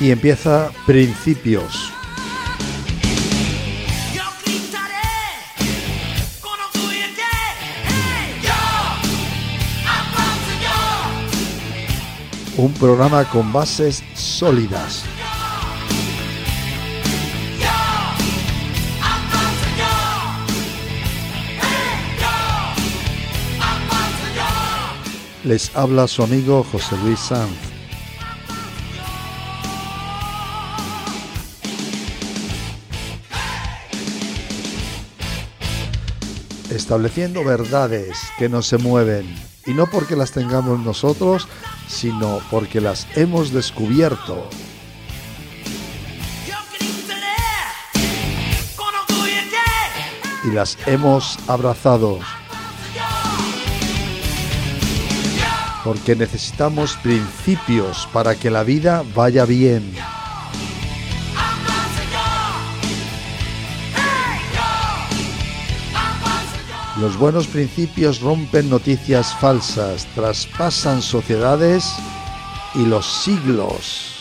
Aquí empieza Principios. Un programa con bases sólidas. Les habla su amigo José Luis Sanz. Estableciendo verdades que no se mueven, y no porque las tengamos nosotros, sino porque las hemos descubierto. Y las hemos abrazado. Porque necesitamos principios para que la vida vaya bien. Los buenos principios rompen noticias falsas, traspasan sociedades y los siglos.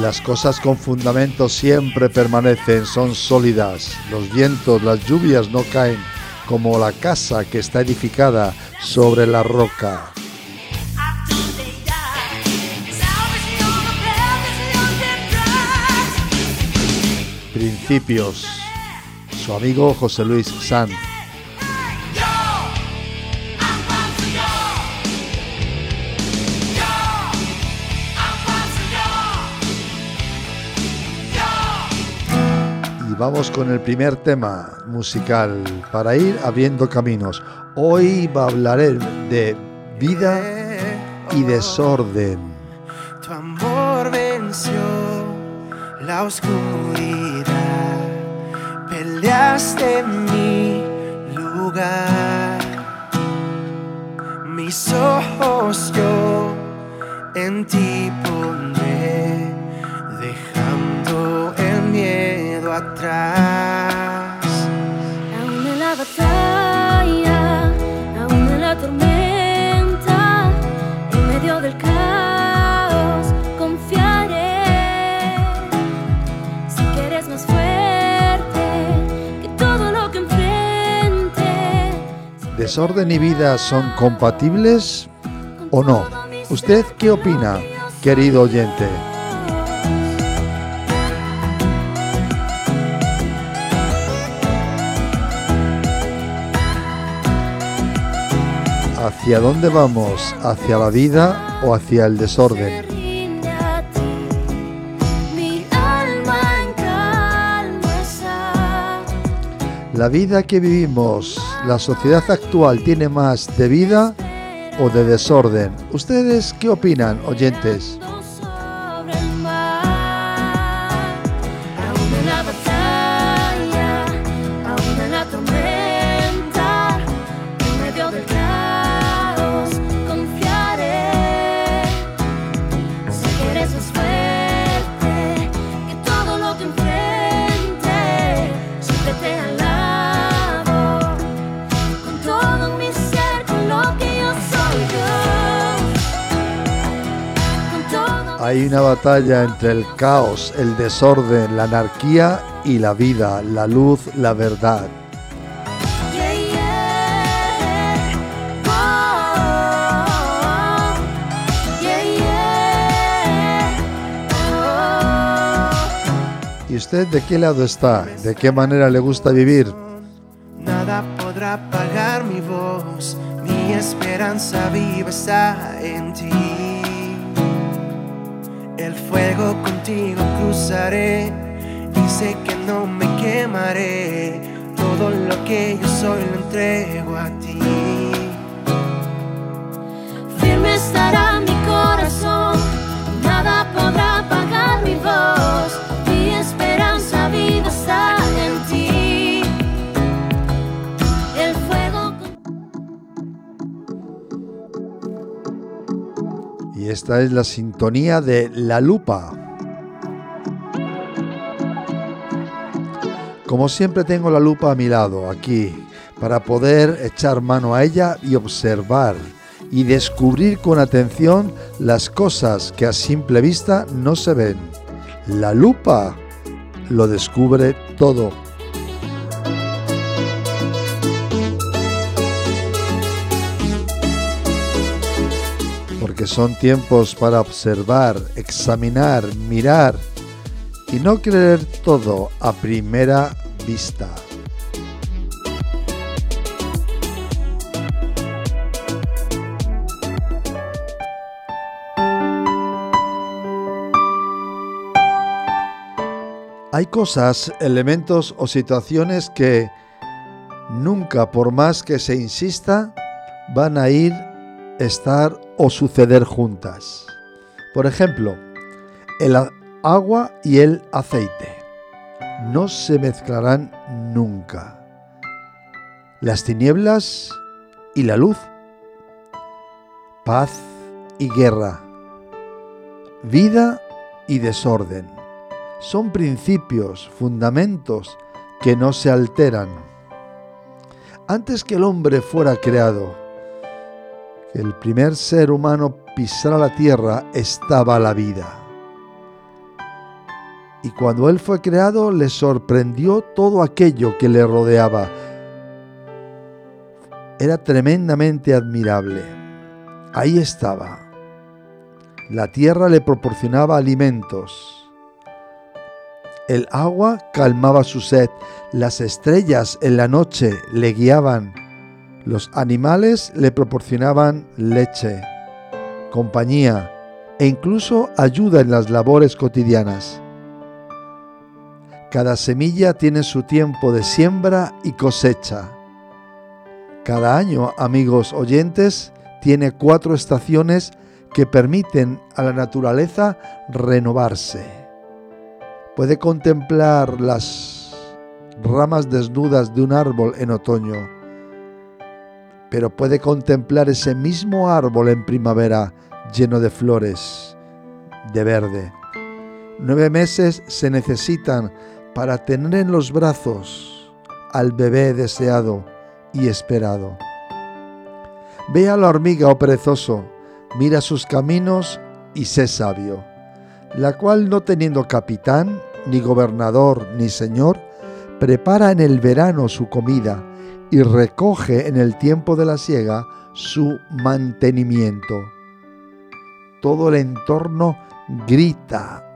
Las cosas con fundamento siempre permanecen, son sólidas. Los vientos, las lluvias no caen como la casa que está edificada sobre la roca. Su amigo José Luis Sanz. Y vamos con el primer tema musical para ir abriendo caminos. Hoy hablaré de vida y desorden. Tu amor venció la oscuridad peleaste mi lugar. Mis ojos yo en ti pondré, dejando el miedo atrás. ¿Desorden y vida son compatibles o no? ¿Usted qué opina, querido oyente? ¿Hacia dónde vamos? ¿Hacia la vida o hacia el desorden? ¿La vida que vivimos, la sociedad actual, tiene más de vida o de desorden? ¿Ustedes qué opinan, oyentes? Una batalla entre el caos, el desorden, la anarquía y la vida, la luz, la verdad. ¿Y usted de qué lado está? ¿De qué manera le gusta vivir? Nada podrá apagar mi voz, mi esperanza viva está en ti. El fuego contigo cruzaré y sé que no me quemaré. Todo lo que yo soy lo entrego a ti. Firme estará esta es la sintonía de La Lupa. Como siempre tengo la lupa a mi lado, aquí, para poder echar mano a ella y observar y descubrir con atención las cosas que a simple vista no se ven. La lupa lo descubre todo. Porque son tiempos para observar, examinar, mirar y no creer todo a primera vista. Hay cosas, elementos o situaciones que nunca, por más que se insista, van a ir, estar o suceder juntas. Por ejemplo, el agua y el aceite no se mezclarán nunca. Las tinieblas y la luz. Paz y guerra. Vida y desorden son principios, fundamentos que no se alteran. Antes que el hombre fuera creado, el primer ser humano pisara la tierra, estaba la vida. Y cuando él fue creado, le sorprendió todo aquello que le rodeaba. Era tremendamente admirable. Ahí estaba. La tierra le proporcionaba alimentos el agua calmaba su sed, las estrellas en la noche le guiaban, los animales le proporcionaban leche, compañía e incluso ayuda en las labores cotidianas. Cada semilla tiene su tiempo de siembra y cosecha. Cada año, amigos oyentes, tiene cuatro estaciones que permiten a la naturaleza renovarse Puede contemplar las ramas desnudas de un árbol en otoño, pero puede contemplar ese mismo árbol en primavera lleno de flores, de verde. Nueve meses se necesitan para tener en los brazos al bebé deseado y esperado. Ve a la hormiga, oh perezoso, mira sus caminos y sé sabio la cual no teniendo capitán, ni gobernador, ni señor, prepara en el verano su comida y recoge en el tiempo de la siega su mantenimiento. Todo el entorno grita,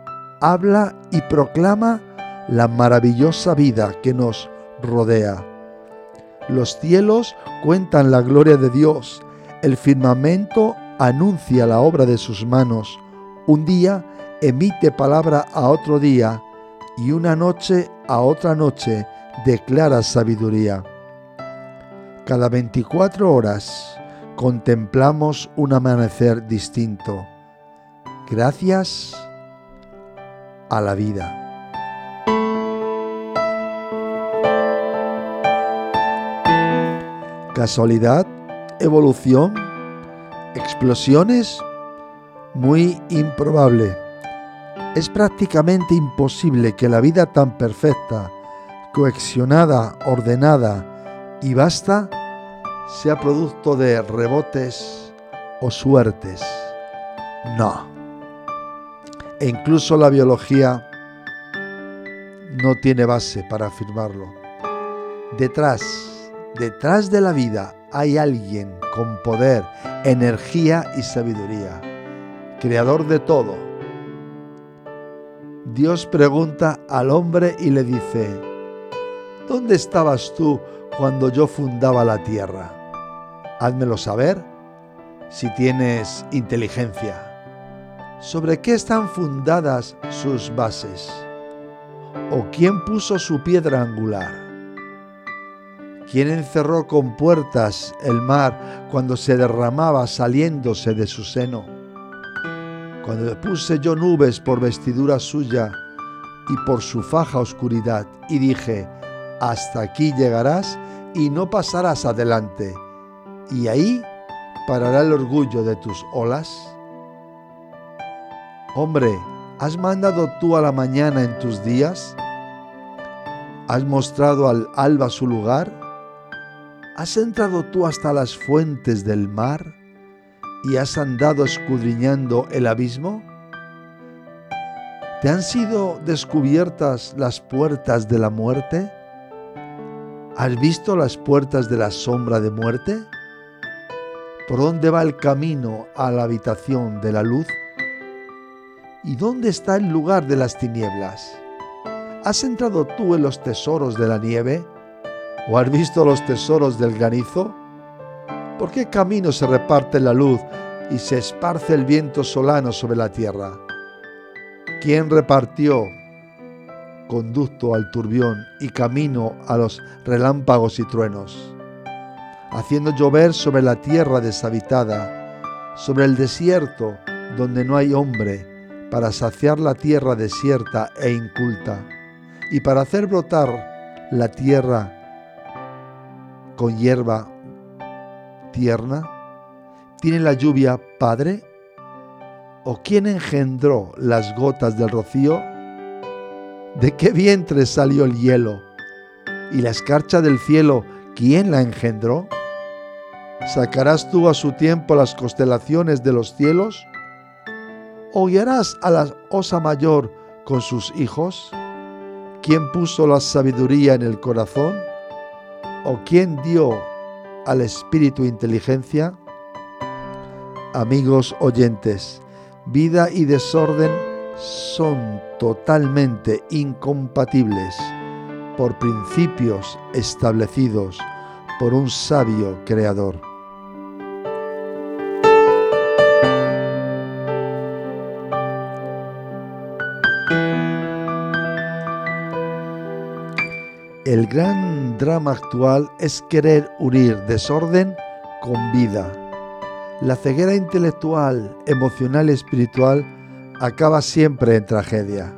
habla y proclama la maravillosa vida que nos rodea. Los cielos cuentan la gloria de Dios, el firmamento anuncia la obra de sus manos. Un día emite palabra a otro día y una noche a otra noche declara sabiduría. Cada 24 horas contemplamos un amanecer distinto. Gracias a la vida. Casualidad, evolución, explosiones, muy improbable es prácticamente imposible que la vida tan perfecta, coexionada, ordenada y vasta sea producto de rebotes o suertes. No. E incluso la biología no tiene base para afirmarlo. Detrás, detrás de la vida hay alguien con poder, energía y sabiduría, creador de todo Dios pregunta al hombre y le dice, ¿dónde estabas tú cuando yo fundaba la tierra? Házmelo saber si tienes inteligencia. ¿Sobre qué están fundadas sus bases? ¿O quién puso su piedra angular? ¿Quién encerró con puertas el mar cuando se derramaba saliéndose de su seno? cuando puse yo nubes por vestidura suya y por su faja oscuridad, y dije, hasta aquí llegarás y no pasarás adelante, y ahí parará el orgullo de tus olas. Hombre, ¿has mandado tú a la mañana en tus días? ¿Has mostrado al alba su lugar? ¿Has entrado tú hasta las fuentes del mar y has andado escudriñando el abismo? ¿Te han sido descubiertas las puertas de la muerte? ¿Has visto las puertas de la sombra de muerte? ¿Por dónde va el camino a la habitación de la luz? ¿Y dónde está el lugar de las tinieblas? ¿Has entrado tú en los tesoros de la nieve? ¿O has visto los tesoros del granizo? ¿Por qué camino se reparte la luz y se esparce el viento solano sobre la tierra? ¿Quién repartió conducto al turbión y camino a los relámpagos y truenos? Haciendo llover sobre la tierra deshabitada, sobre el desierto donde no hay hombre, para saciar la tierra desierta e inculta, y para hacer brotar la tierra con hierba tierna? ¿Tiene la lluvia padre? ¿O quién engendró las gotas del rocío? ¿De qué vientre salió el hielo? ¿Y la escarcha del cielo, quién la engendró? ¿Sacarás tú a su tiempo las constelaciones de los cielos? ¿O guiarás a la osa mayor con sus hijos? ¿Quién puso la sabiduría en el corazón? ¿O quién dio al espíritu inteligencia? Amigos oyentes, vida y desorden son totalmente incompatibles por principios establecidos por un sabio creador. Gran drama actual es querer unir desorden con vida. La ceguera intelectual, emocional y espiritual acaba siempre en tragedia.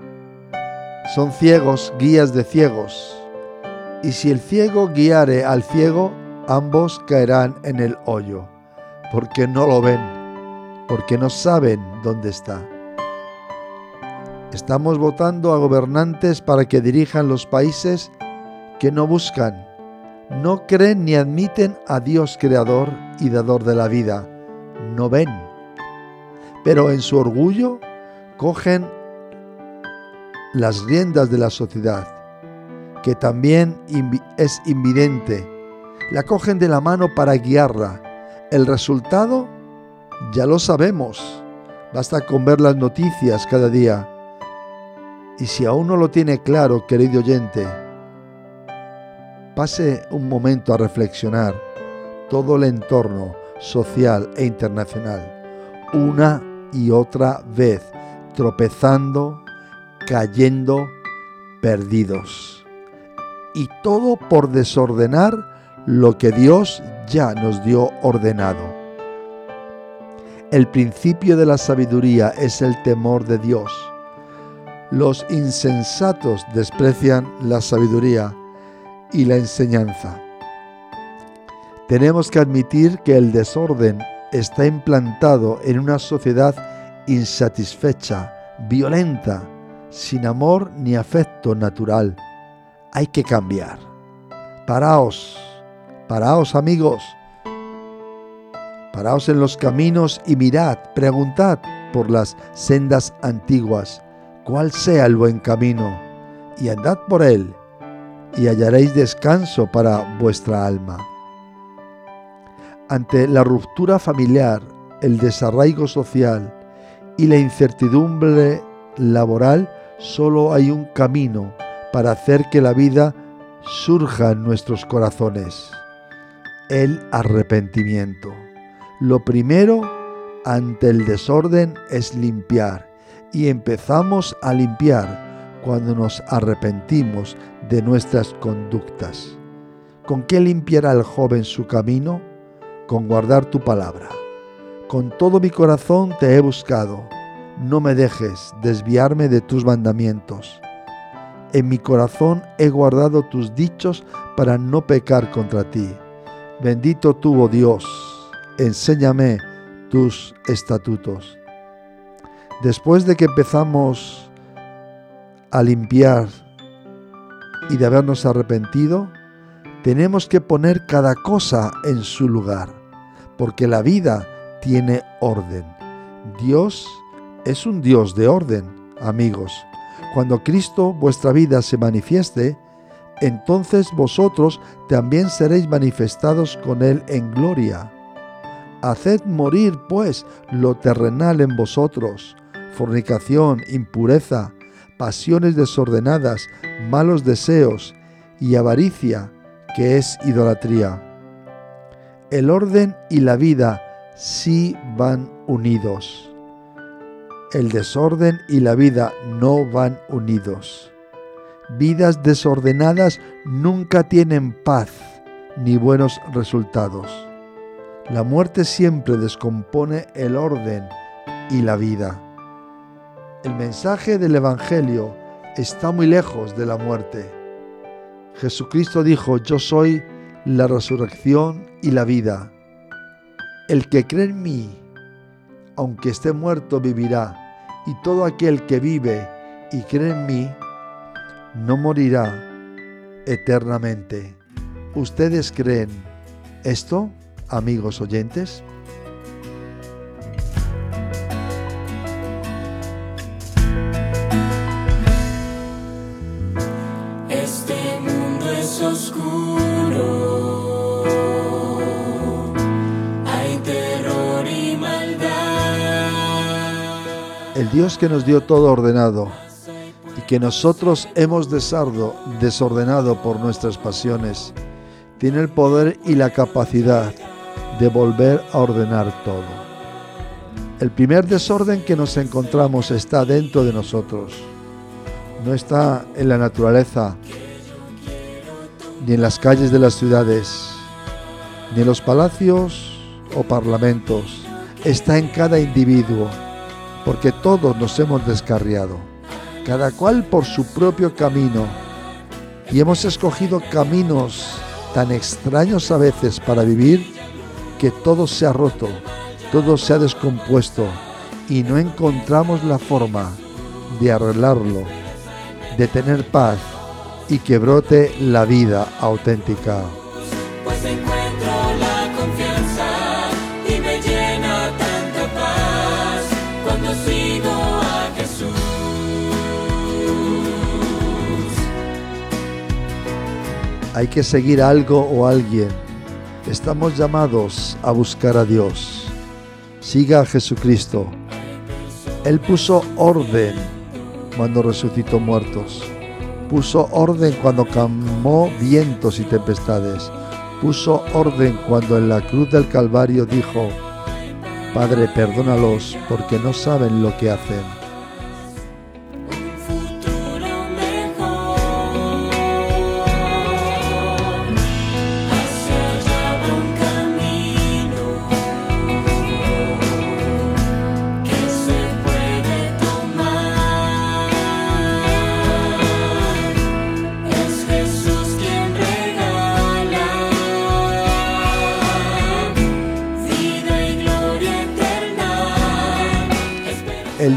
Son ciegos guías de ciegos, y si el ciego guiare al ciego, ambos caerán en el hoyo, porque no lo ven, porque no saben dónde está. Estamos votando a gobernantes para que dirijan los países que no buscan, no creen ni admiten a Dios creador y dador de la vida, no ven. Pero en su orgullo cogen las riendas de la sociedad, que también es invidente, la cogen de la mano para guiarla. El resultado ya lo sabemos, basta con ver las noticias cada día. Y si aún no lo tiene claro, querido oyente, pase un momento a reflexionar todo el entorno social e internacional, una y otra vez, tropezando, cayendo, perdidos. Y todo por desordenar lo que Dios ya nos dio ordenado. El principio de la sabiduría es el temor de Dios. Los insensatos desprecian la sabiduría y la enseñanza. Tenemos que admitir que el desorden está implantado en una sociedad insatisfecha, violenta, sin amor ni afecto natural. Hay que cambiar. Paraos, paraos amigos, paraos en los caminos y mirad, preguntad por las sendas antiguas, cuál sea el buen camino, y andad por él y hallaréis descanso para vuestra alma. Ante la ruptura familiar, el desarraigo social y la incertidumbre laboral, solo hay un camino para hacer que la vida surja en nuestros corazones, el arrepentimiento. Lo primero ante el desorden es limpiar y empezamos a limpiar cuando nos arrepentimos de nuestras conductas. ¿Con qué limpiará el joven su camino? Con guardar tu palabra. Con todo mi corazón te he buscado. No me dejes desviarme de tus mandamientos. En mi corazón he guardado tus dichos para no pecar contra ti. Bendito tú, oh Dios, enséñame tus estatutos. Después de que empezamos a limpiar y de habernos arrepentido, Tenemos que poner cada cosa en su lugar, porque la vida tiene orden. Dios es un Dios de orden, amigos. Cuando Cristo vuestra vida se manifieste, entonces vosotros también seréis manifestados con Él en gloria. Haced morir, pues, lo terrenal en vosotros, fornicación, impureza, pasiones desordenadas, malos deseos y avaricia, que es idolatría. El orden y la vida sí van unidos. El desorden y la vida no van unidos. Vidas desordenadas nunca tienen paz ni buenos resultados. La muerte siempre descompone el orden y la vida. El mensaje del Evangelio está muy lejos de la muerte. Jesucristo dijo, yo soy la resurrección y la vida. El que cree en mí, aunque esté muerto, vivirá. Y todo aquel que vive y cree en mí, no morirá eternamente. ¿Ustedes creen esto, amigos oyentes? Dios que nos dio todo ordenado y que nosotros hemos desardo, desordenado por nuestras pasiones, tiene el poder y la capacidad de volver a ordenar todo. El primer desorden que nos encontramos está dentro de nosotros, no está en la naturaleza, ni en las calles de las ciudades, ni en los palacios o parlamentos, está en cada individuo porque todos nos hemos descarriado, cada cual por su propio camino, y hemos escogido caminos tan extraños a veces para vivir que todo se ha roto, todo se ha descompuesto y no encontramos la forma de arreglarlo, de tener paz y que brote la vida auténtica. Hay que seguir algo o alguien. Estamos llamados a buscar a Dios. Siga a Jesucristo. Él puso orden cuando resucitó muertos. Puso orden cuando calmó vientos y tempestades. Puso orden cuando en la cruz del Calvario dijo, Padre, perdónalos porque no saben lo que hacen.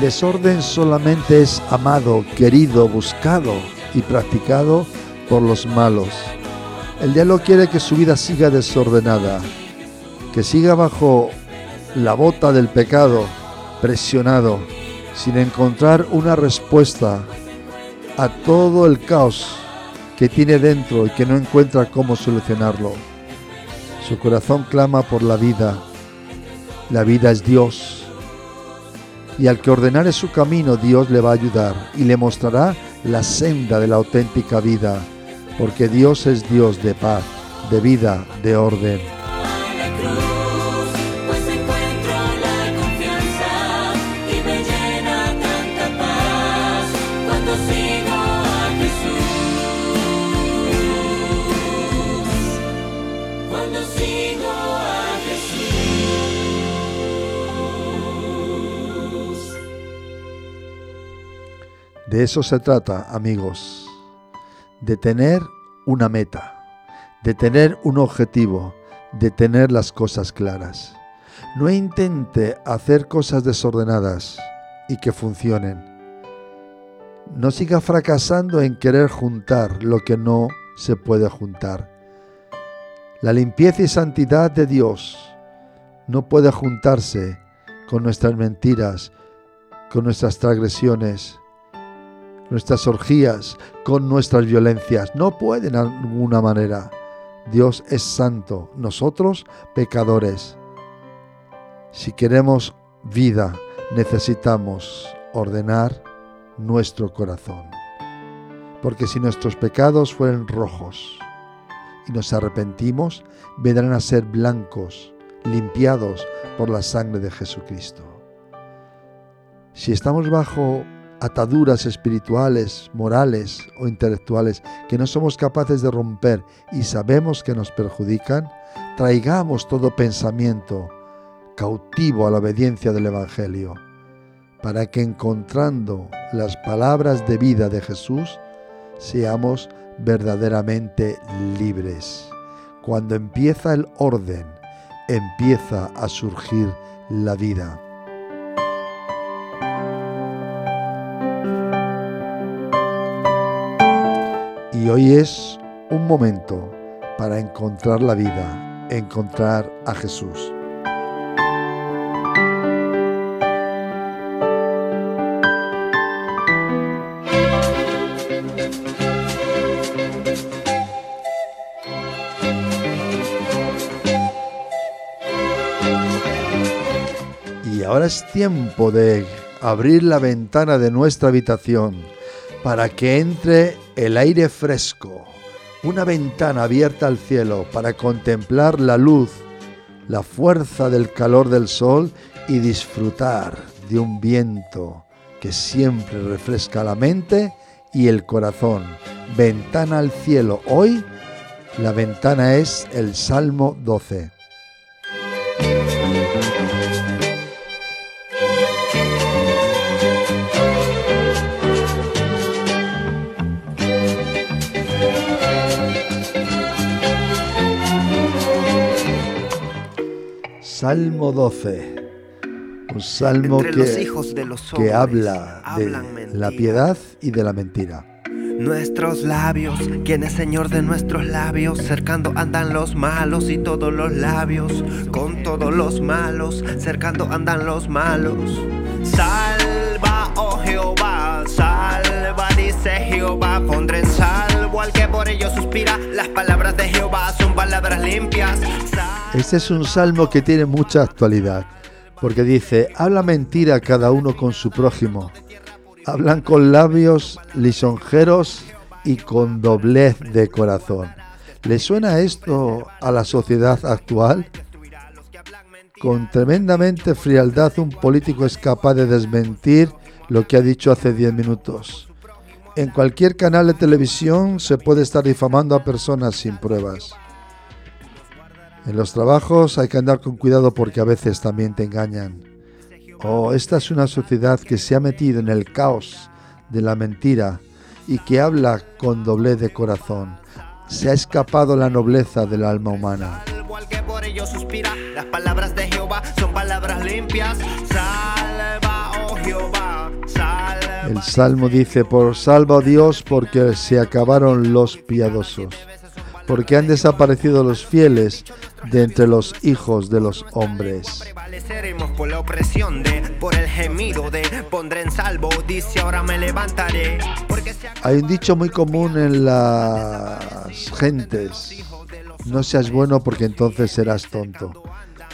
Desorden solamente es amado, querido, buscado y practicado por los malos. El diablo quiere que su vida siga desordenada, que siga bajo la bota del pecado, presionado, sin encontrar una respuesta a todo el caos que tiene dentro y que no encuentra cómo solucionarlo. Su corazón clama por la vida. La vida es Dios y al que ordenare su camino Dios le va a ayudar y le mostrará la senda de la auténtica vida, porque Dios es Dios de paz, de vida, de orden. De eso se trata, amigos, de tener una meta, de tener un objetivo, de tener las cosas claras. No intente hacer cosas desordenadas y que funcionen. No siga fracasando en querer juntar lo que no se puede juntar. La limpieza y santidad de Dios no puede juntarse con nuestras mentiras, con nuestras transgresiones, nuestras orgías, con nuestras violencias. No puede de ninguna manera. Dios es santo, nosotros pecadores. Si queremos vida, necesitamos ordenar nuestro corazón. Porque si nuestros pecados fueren rojos y nos arrepentimos, vendrán a ser blancos, limpiados por la sangre de Jesucristo. Si estamos bajo ataduras espirituales, morales o intelectuales que no somos capaces de romper y sabemos que nos perjudican, traigamos todo pensamiento cautivo a la obediencia del Evangelio, para que encontrando las palabras de vida de Jesús, seamos verdaderamente libres. Cuando empieza el orden, empieza a surgir la vida. Y hoy es un momento para encontrar la vida, encontrar a Jesús. Y ahora es tiempo de abrir la ventana de nuestra habitación para que entre el aire fresco, una ventana abierta al cielo para contemplar la luz, la fuerza del calor del sol y disfrutar de un viento que siempre refresca la mente y el corazón. Ventana al cielo. Hoy la ventana es el Salmo 12. Salmo 12. Un salmo Entre los que, hijos de los que habla de mentira. la piedad y de la mentira. Nuestros labios, quien es Señor de nuestros labios, cercando andan los malos y todos los labios, con todos los malos, cercando andan los malos. Salva, oh Jehová, salva, dice Jehová, pondré en salvo que por ello suspira. Las palabras de Jehová son palabras limpias. Este es un salmo que tiene mucha actualidad, porque dice, habla mentira cada uno con su prójimo. Hablan con labios lisonjeros y con doblez de corazón. ¿Le suena esto a la sociedad actual? Con tremendamente frialdad un político es capaz de desmentir lo que ha dicho hace 10 minutos. En cualquier canal de televisión se puede estar difamando a personas sin pruebas. En los trabajos hay que andar con cuidado porque a veces también te engañan. Oh, esta es una sociedad que se ha metido en el caos de la mentira y que habla con doblez de corazón. Se ha escapado la nobleza del alma humana. Las palabras de Jehová son palabras limpias. Salva, oh Jehová, salva. El salmo dice, por salva Dios porque se acabaron los piadosos, porque han desaparecido los fieles de entre los hijos de los hombres. Por la opresión de, por el gemido de, pondré en salvo, dice ahora me levantaré. Hay un dicho muy común en las gentes, no seas bueno porque entonces serás tonto.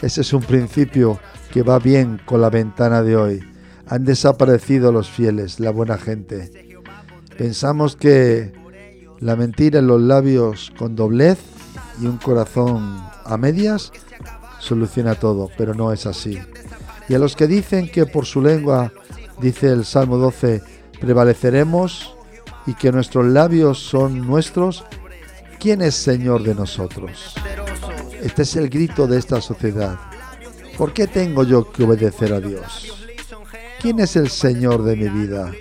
Ese es un principio que va bien con la ventana de hoy. Han desaparecido los fieles, la buena gente. Pensamos que la mentira en los labios con doblez y un corazón a medias soluciona todo, pero no es así. Y a los que dicen que por su lengua, dice el Salmo 12, prevaleceremos y que nuestros labios son nuestros, ¿quién es Señor de nosotros? Este es el grito de esta sociedad. ¿Por qué tengo yo que obedecer a Dios? ¿Quién es el Señor de mi vida?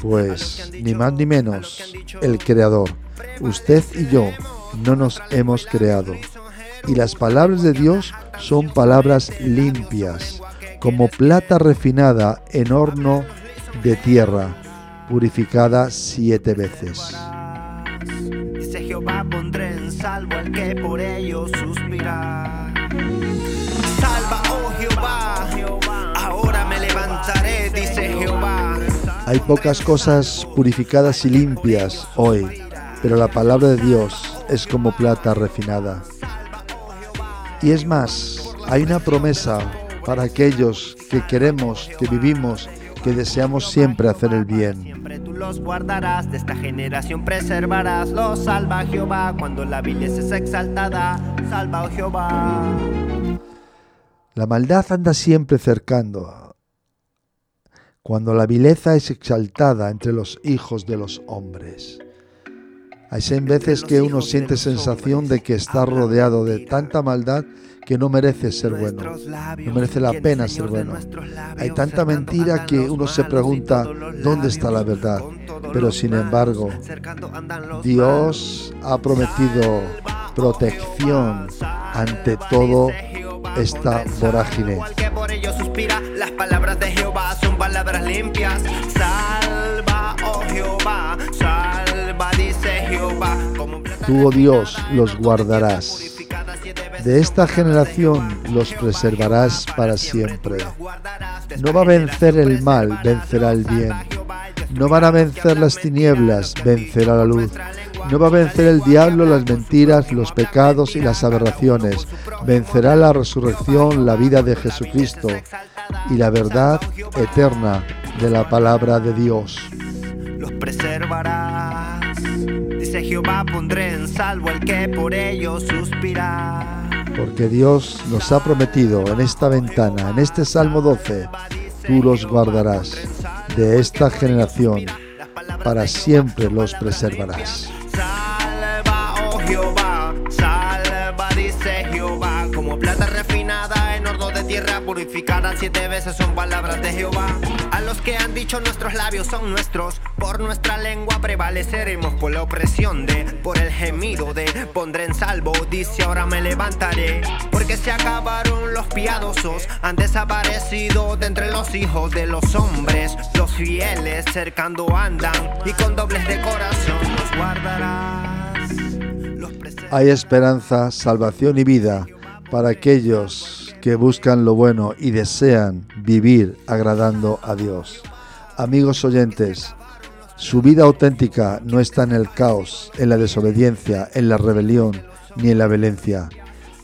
Pues ni más ni menos, el Creador. Usted y yo no nos hemos creado. Y las palabras de Dios son palabras limpias, como plata refinada en horno de tierra, purificada siete veces. Dice Jehová pondré en salvo al que por suspira. Dice Jehová. Hay pocas cosas purificadas y limpias hoy, pero la palabra de Dios es como plata refinada. Y es más, hay una promesa para aquellos que queremos, que vivimos, que deseamos siempre hacer el bien. Siempre tú los guardarás, de esta generación preservarás. Los salva Jehová cuando la vileza es exaltada. Salva, oh Jehová. La maldad anda siempre cercando. Cuando la vileza es exaltada entre los hijos de los hombres. Hay veces que uno siente sensación de que está rodeado de tanta maldad que no merece ser bueno, no merece la pena ser bueno. Hay tanta mentira que uno se pregunta dónde está la verdad. Pero sin embargo, Dios ha prometido protección ante todo esta vorágine. Las palabras de Jehová palabras limpias. Salva, oh Jehová, salva, dice Jehová. Tú, oh Dios, los guardarás de esta generación los preservarás para siempre. No va a vencer el mal, vencerá el bien. No van a vencer las tinieblas, vencerá la luz. No va a vencer el diablo, las mentiras, los pecados y las aberraciones. Vencerá la resurrección, la vida de Jesucristo y la verdad eterna de la palabra de Dios. Los preservarás. Dice Jehová, pondré en salvo el que por ellos suspira porque Dios nos ha prometido en esta ventana, en este Salmo 12, tú los guardarás de esta generación, para siempre los preservarás. Salva, oh Jehová, tierra purificada siete veces son palabras de Jehová. A los que han dicho nuestros labios son nuestros, por nuestra lengua prevaleceremos por la opresión de, por el gemido de, pondré en salvo, dice ahora me levantaré, porque se acabaron los piadosos, han desaparecido de entre los hijos de los hombres, los fieles cercando andan y con dobles de corazón los guardarás. Los Hay esperanza, salvación y vida para aquellos que buscan lo bueno y desean vivir agradando a Dios. Amigos oyentes, su vida auténtica no está en el caos, en la desobediencia, en la rebelión ni en la violencia.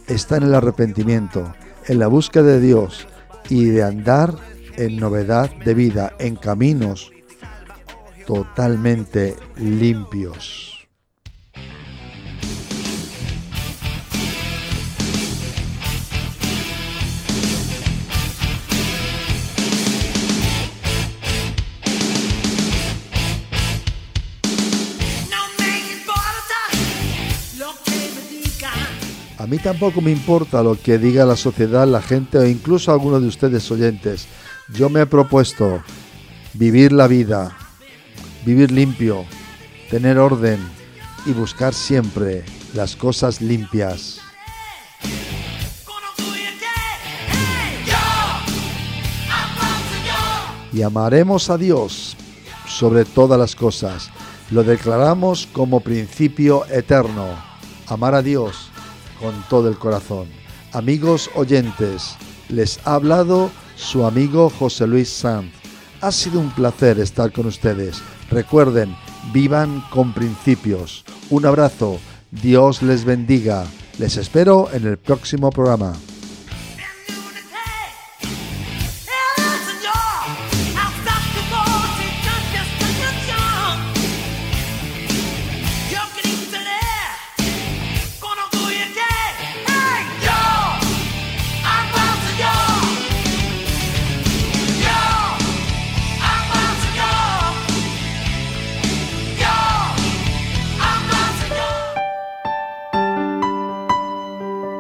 Está en el arrepentimiento, en la búsqueda de Dios y de andar en novedad de vida, en caminos totalmente limpios. Mí tampoco me importa lo que diga la sociedad, la gente o incluso algunos de ustedes oyentes. Yo me he propuesto vivir la vida, vivir limpio, tener orden y buscar siempre las cosas limpias. Y amaremos a Dios sobre todas las cosas. Lo declaramos como principio eterno. Amar a Dios con todo el corazón. Amigos oyentes, les ha hablado su amigo José Luis Sanz. Ha sido un placer estar con ustedes. Recuerden, vivan con principios. Un abrazo, Dios les bendiga. Les espero en el próximo programa.